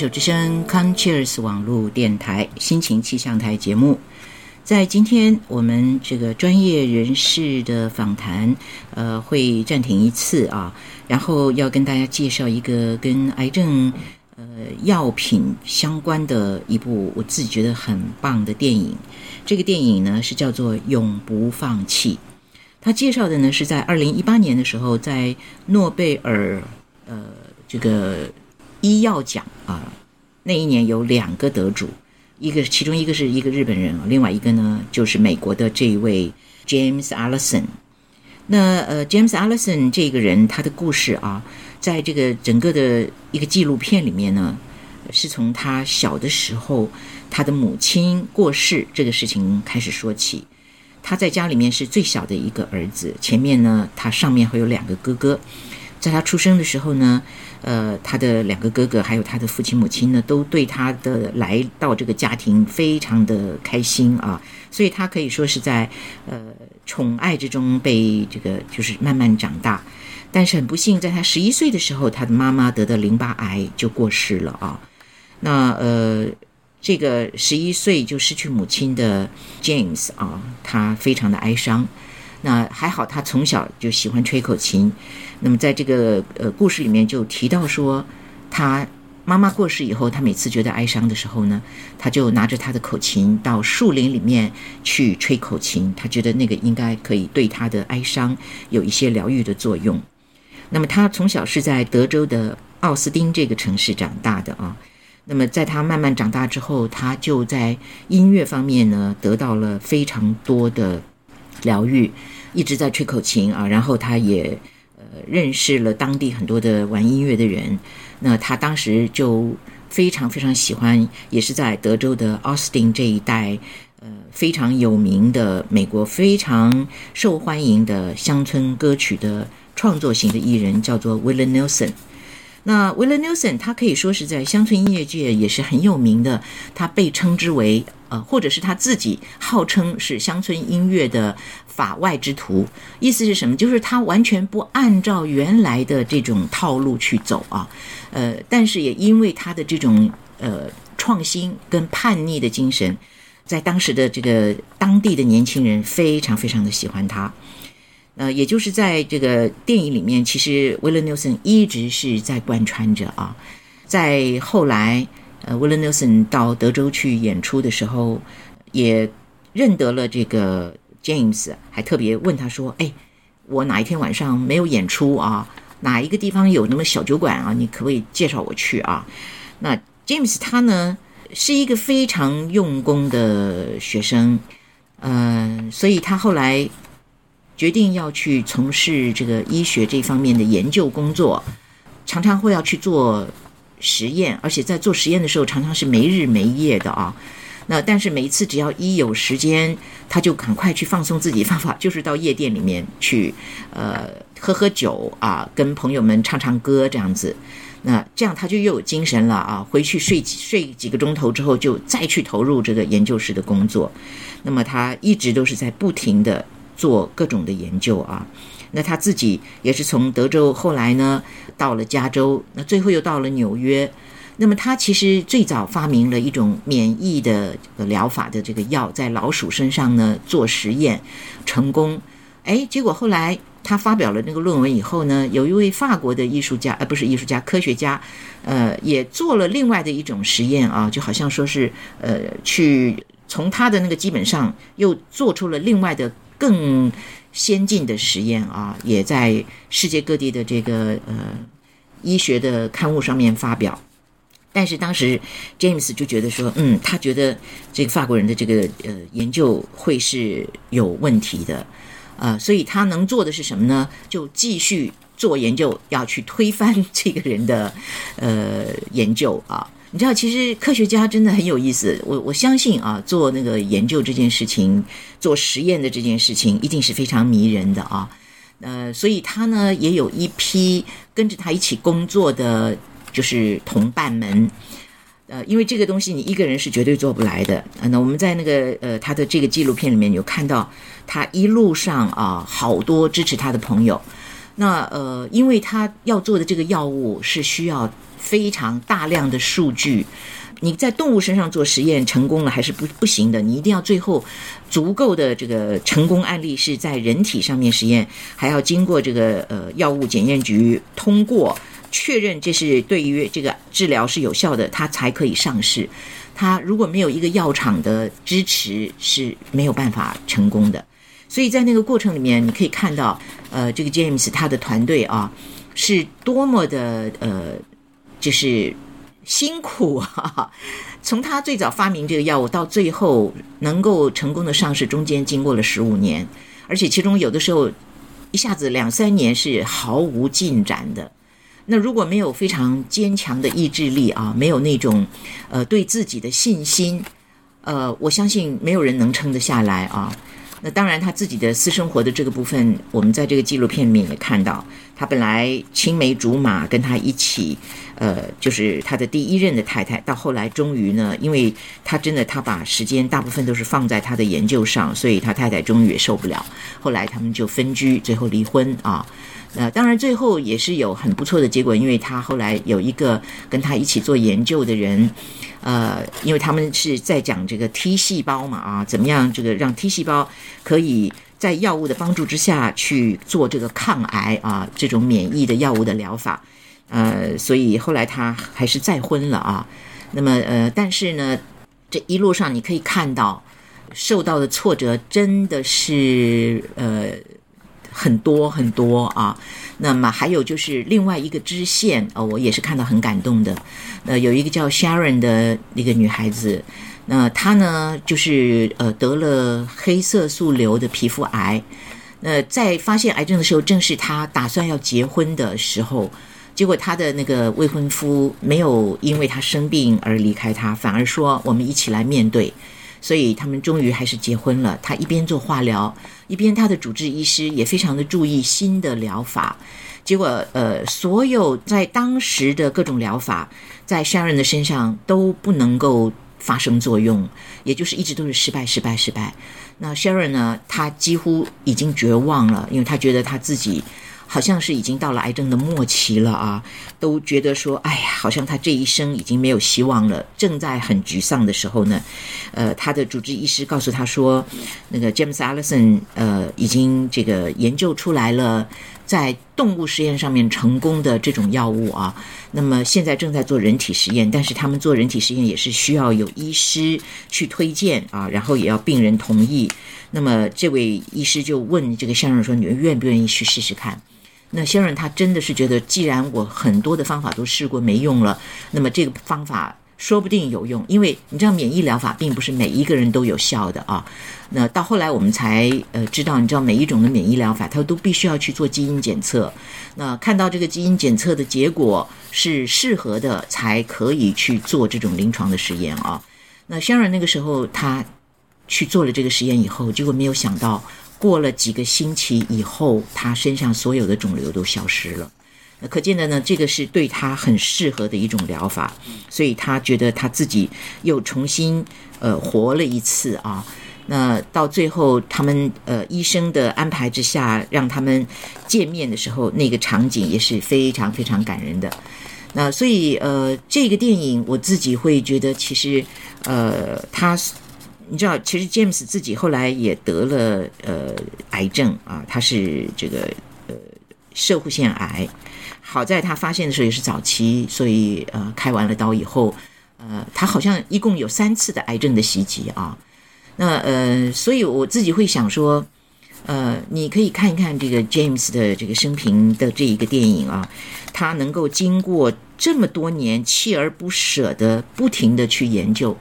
手之声，con cheers 网络电台心情气象台节目，在今天我们这个专业人士的访谈，呃，会暂停一次啊，然后要跟大家介绍一个跟癌症呃药品相关的一部我自己觉得很棒的电影。这个电影呢是叫做《永不放弃》，他介绍的呢是在二零一八年的时候，在诺贝尔呃这个。医药奖啊，那一年有两个得主，一个其中一个是一个日本人，另外一个呢就是美国的这一位 James Allison。那呃，James Allison 这个人他的故事啊，在这个整个的一个纪录片里面呢，是从他小的时候他的母亲过世这个事情开始说起。他在家里面是最小的一个儿子，前面呢他上面会有两个哥哥。在他出生的时候呢，呃，他的两个哥哥还有他的父亲母亲呢，都对他的来到这个家庭非常的开心啊，所以他可以说是在呃宠爱之中被这个就是慢慢长大。但是很不幸，在他十一岁的时候，他的妈妈得的淋巴癌就过世了啊。那呃，这个十一岁就失去母亲的 James 啊，他非常的哀伤。那还好，他从小就喜欢吹口琴。那么在这个呃故事里面就提到说，他妈妈过世以后，他每次觉得哀伤的时候呢，他就拿着他的口琴到树林里面去吹口琴。他觉得那个应该可以对他的哀伤有一些疗愈的作用。那么他从小是在德州的奥斯汀这个城市长大的啊。那么在他慢慢长大之后，他就在音乐方面呢得到了非常多的。疗愈，一直在吹口琴啊，然后他也呃认识了当地很多的玩音乐的人。那他当时就非常非常喜欢，也是在德州的奥斯汀这一带，呃非常有名的美国非常受欢迎的乡村歌曲的创作型的艺人，叫做 Willie Nelson。那 w i l l i Nelson 他可以说是在乡村音乐界也是很有名的，他被称之为。呃，或者是他自己号称是乡村音乐的法外之徒，意思是什么？就是他完全不按照原来的这种套路去走啊。呃，但是也因为他的这种呃创新跟叛逆的精神，在当时的这个当地的年轻人非常非常的喜欢他。呃，也就是在这个电影里面，其实威廉·纽森一直是在贯穿着啊，在后来。呃，威廉·纽森到德州去演出的时候，也认得了这个 James，还特别问他说：“哎，我哪一天晚上没有演出啊？哪一个地方有那么小酒馆啊？你可不可以介绍我去啊？”那 James 他呢是一个非常用功的学生，嗯，所以他后来决定要去从事这个医学这方面的研究工作，常常会要去做。实验，而且在做实验的时候，常常是没日没夜的啊。那但是每一次只要一有时间，他就赶快去放松自己。方法就是到夜店里面去，呃，喝喝酒啊，跟朋友们唱唱歌这样子。那这样他就又有精神了啊。回去睡几睡几个钟头之后，就再去投入这个研究室的工作。那么他一直都是在不停的做各种的研究啊。那他自己也是从德州，后来呢到了加州，那最后又到了纽约。那么他其实最早发明了一种免疫的疗法的这个药，在老鼠身上呢做实验成功。哎，结果后来他发表了那个论文以后呢，有一位法国的艺术家，呃，不是艺术家，科学家，呃，也做了另外的一种实验啊，就好像说是呃，去从他的那个基本上又做出了另外的更。先进的实验啊，也在世界各地的这个呃医学的刊物上面发表。但是当时 James 就觉得说，嗯，他觉得这个法国人的这个呃研究会是有问题的，啊，所以他能做的是什么呢？就继续做研究，要去推翻这个人的呃研究啊。你知道，其实科学家真的很有意思。我我相信啊，做那个研究这件事情，做实验的这件事情，一定是非常迷人的啊。呃，所以他呢也有一批跟着他一起工作的，就是同伴们。呃，因为这个东西你一个人是绝对做不来的。那我们在那个呃他的这个纪录片里面有看到，他一路上啊好多支持他的朋友。那呃，因为他要做的这个药物是需要。非常大量的数据。你在动物身上做实验成功了还是不不行的？你一定要最后足够的这个成功案例是在人体上面实验，还要经过这个呃药物检验局通过确认这是对于这个治疗是有效的，它才可以上市。它如果没有一个药厂的支持是没有办法成功的。所以在那个过程里面，你可以看到呃这个 James 他的团队啊是多么的呃就是。辛苦啊！从他最早发明这个药物到最后能够成功的上市，中间经过了十五年，而且其中有的时候一下子两三年是毫无进展的。那如果没有非常坚强的意志力啊，没有那种呃对自己的信心，呃，我相信没有人能撑得下来啊。那当然，他自己的私生活的这个部分，我们在这个纪录片里面也看到，他本来青梅竹马，跟他一起，呃，就是他的第一任的太太，到后来终于呢，因为他真的他把时间大部分都是放在他的研究上，所以他太太终于也受不了，后来他们就分居，最后离婚啊。那当然，最后也是有很不错的结果，因为他后来有一个跟他一起做研究的人，呃，因为他们是在讲这个 T 细胞嘛，啊，怎么样这个让 T 细胞可以在药物的帮助之下去做这个抗癌啊，这种免疫的药物的疗法，呃，所以后来他还是再婚了啊。那么呃，但是呢，这一路上你可以看到受到的挫折真的是呃。很多很多啊，那么还有就是另外一个支线哦，我也是看到很感动的。呃，有一个叫 Sharon 的一个女孩子，那她呢就是呃得了黑色素瘤的皮肤癌。那在发现癌症的时候，正是她打算要结婚的时候，结果她的那个未婚夫没有因为她生病而离开她，反而说我们一起来面对。所以他们终于还是结婚了。他一边做化疗，一边他的主治医师也非常的注意新的疗法。结果，呃，所有在当时的各种疗法，在 Sharon 的身上都不能够发生作用，也就是一直都是失败、失败、失败。那 Sharon 呢，他几乎已经绝望了，因为他觉得他自己。好像是已经到了癌症的末期了啊，都觉得说，哎呀，好像他这一生已经没有希望了，正在很沮丧的时候呢，呃，他的主治医师告诉他说，那个 James Allison，呃，已经这个研究出来了，在动物实验上面成功的这种药物啊，那么现在正在做人体实验，但是他们做人体实验也是需要有医师去推荐啊，然后也要病人同意。那么这位医师就问这个先生说，你愿不愿意去试试看？那先生他真的是觉得，既然我很多的方法都试过没用了，那么这个方法说不定有用，因为你知道免疫疗法并不是每一个人都有效的啊。那到后来我们才呃知道，你知道每一种的免疫疗法它都必须要去做基因检测，那看到这个基因检测的结果是适合的，才可以去做这种临床的实验啊。那先生那个时候他去做了这个实验以后，结果没有想到。过了几个星期以后，他身上所有的肿瘤都消失了。可见的呢，这个是对他很适合的一种疗法，所以他觉得他自己又重新呃活了一次啊。那到最后，他们呃医生的安排之下，让他们见面的时候，那个场景也是非常非常感人的。那所以呃，这个电影我自己会觉得，其实呃，他。你知道，其实 James 自己后来也得了呃癌症啊，他是这个呃射护腺癌。好在他发现的时候也是早期，所以呃开完了刀以后，呃他好像一共有三次的癌症的袭击啊。那呃，所以我自己会想说，呃，你可以看一看这个 James 的这个生平的这一个电影啊，他能够经过这么多年锲而不舍的不停的去研究，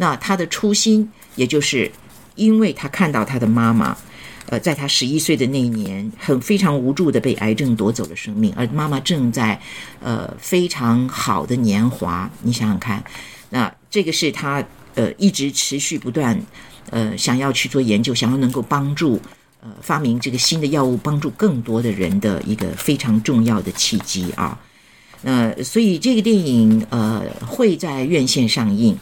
那他的初心。也就是，因为他看到他的妈妈，呃，在他十一岁的那一年，很非常无助的被癌症夺走了生命，而妈妈正在，呃，非常好的年华。你想想看，那这个是他呃一直持续不断，呃，想要去做研究，想要能够帮助，呃，发明这个新的药物，帮助更多的人的一个非常重要的契机啊。那所以这个电影呃会在院线上映。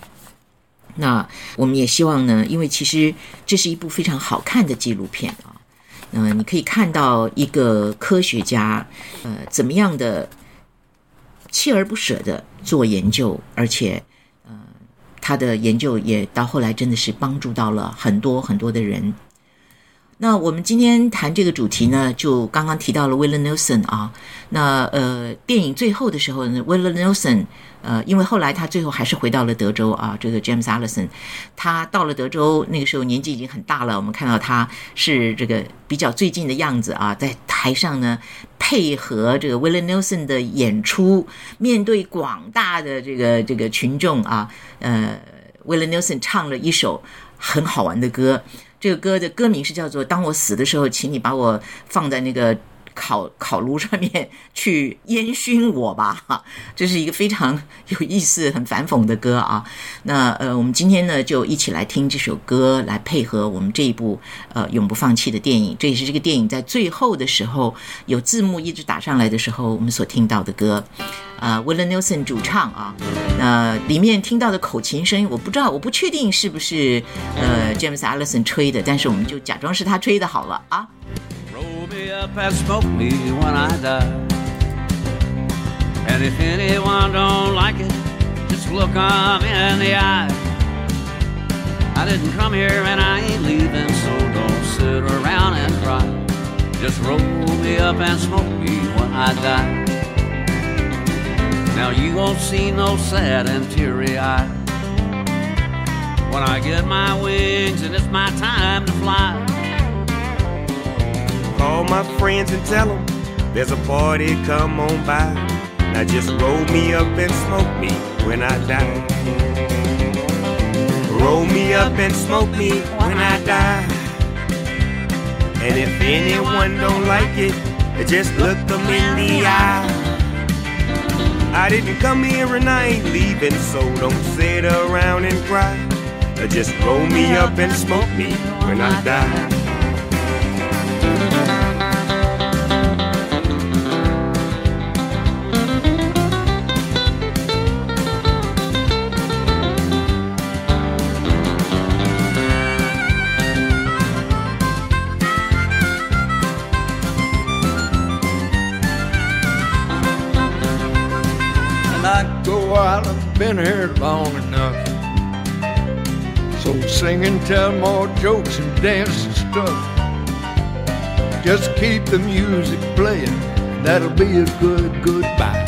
那我们也希望呢，因为其实这是一部非常好看的纪录片啊。嗯，你可以看到一个科学家，呃，怎么样的锲而不舍的做研究，而且呃，他的研究也到后来真的是帮助到了很多很多的人。那我们今天谈这个主题呢，就刚刚提到了 William Nelson 啊。那呃，电影最后的时候呢，William Nelson 呃，因为后来他最后还是回到了德州啊。这个 James Allison，他到了德州，那个时候年纪已经很大了。我们看到他是这个比较最近的样子啊，在台上呢配合这个 William Nelson 的演出，面对广大的这个这个群众啊，呃，William Nelson 唱了一首很好玩的歌。这个歌的歌名是叫做《当我死的时候，请你把我放在那个烤 烤炉上面去烟熏我吧》哈，这是一个非常有意思、很反讽的歌啊。那呃，我们今天呢就一起来听这首歌，来配合我们这一部呃永不放弃的电影。这也是这个电影在最后的时候有字幕一直打上来的时候，我们所听到的歌。啊，William Nelson 主唱啊，那里面听到的口琴声音，我不知道，我不确定是不是呃 James Allison 吹的，但是我们就假装是他吹的好了啊。up and smoke me when I die. And if anyone don't like it, just look them in the eye. I didn't come here and I ain't leaving, so don't sit around and cry. Just roll me up and smoke me when I die. Now you won't see no sad and teary eye. When I get my wings and it's my time to fly. My friends and tell them there's a party, come on by. Now just roll me up and smoke me when I die. Roll me up and smoke me when I die. And if anyone don't like it, just look them in the eye. I didn't come here and I ain't leaving, so don't sit around and cry. Just roll me up and smoke me when I die. Been here long enough. So sing and tell more jokes and dance and stuff. Just keep the music playing, that'll be a good goodbye.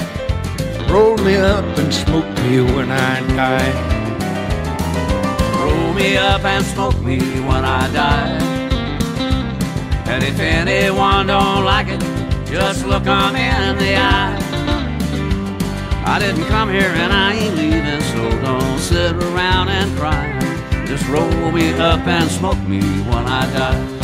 Roll me up and smoke me when I die. Roll me up and smoke me when I die. And if anyone don't like it, just look 'em in the eye. I didn't come here and I ain't leaving, so don't sit around and cry. Just roll me up and smoke me when I die.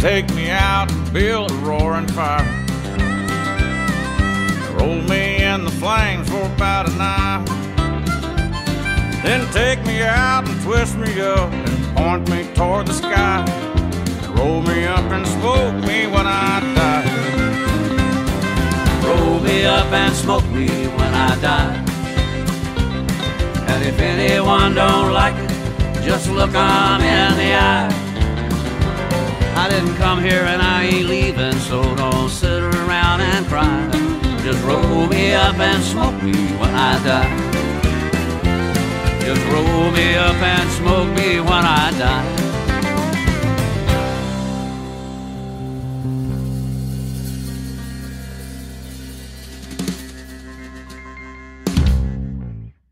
Take me out and build a roaring fire. Roll me in the flames for about an hour. Then take me out and twist me up and point me toward the sky. Roll me up and smoke me when I die. Roll me up and smoke me when I die. And if anyone don't like it, just look 'em in. I didn't come here and I ain't leaving, so don't sit around and cry. Just roll me up and smoke me when I die. Just roll me up and smoke me when I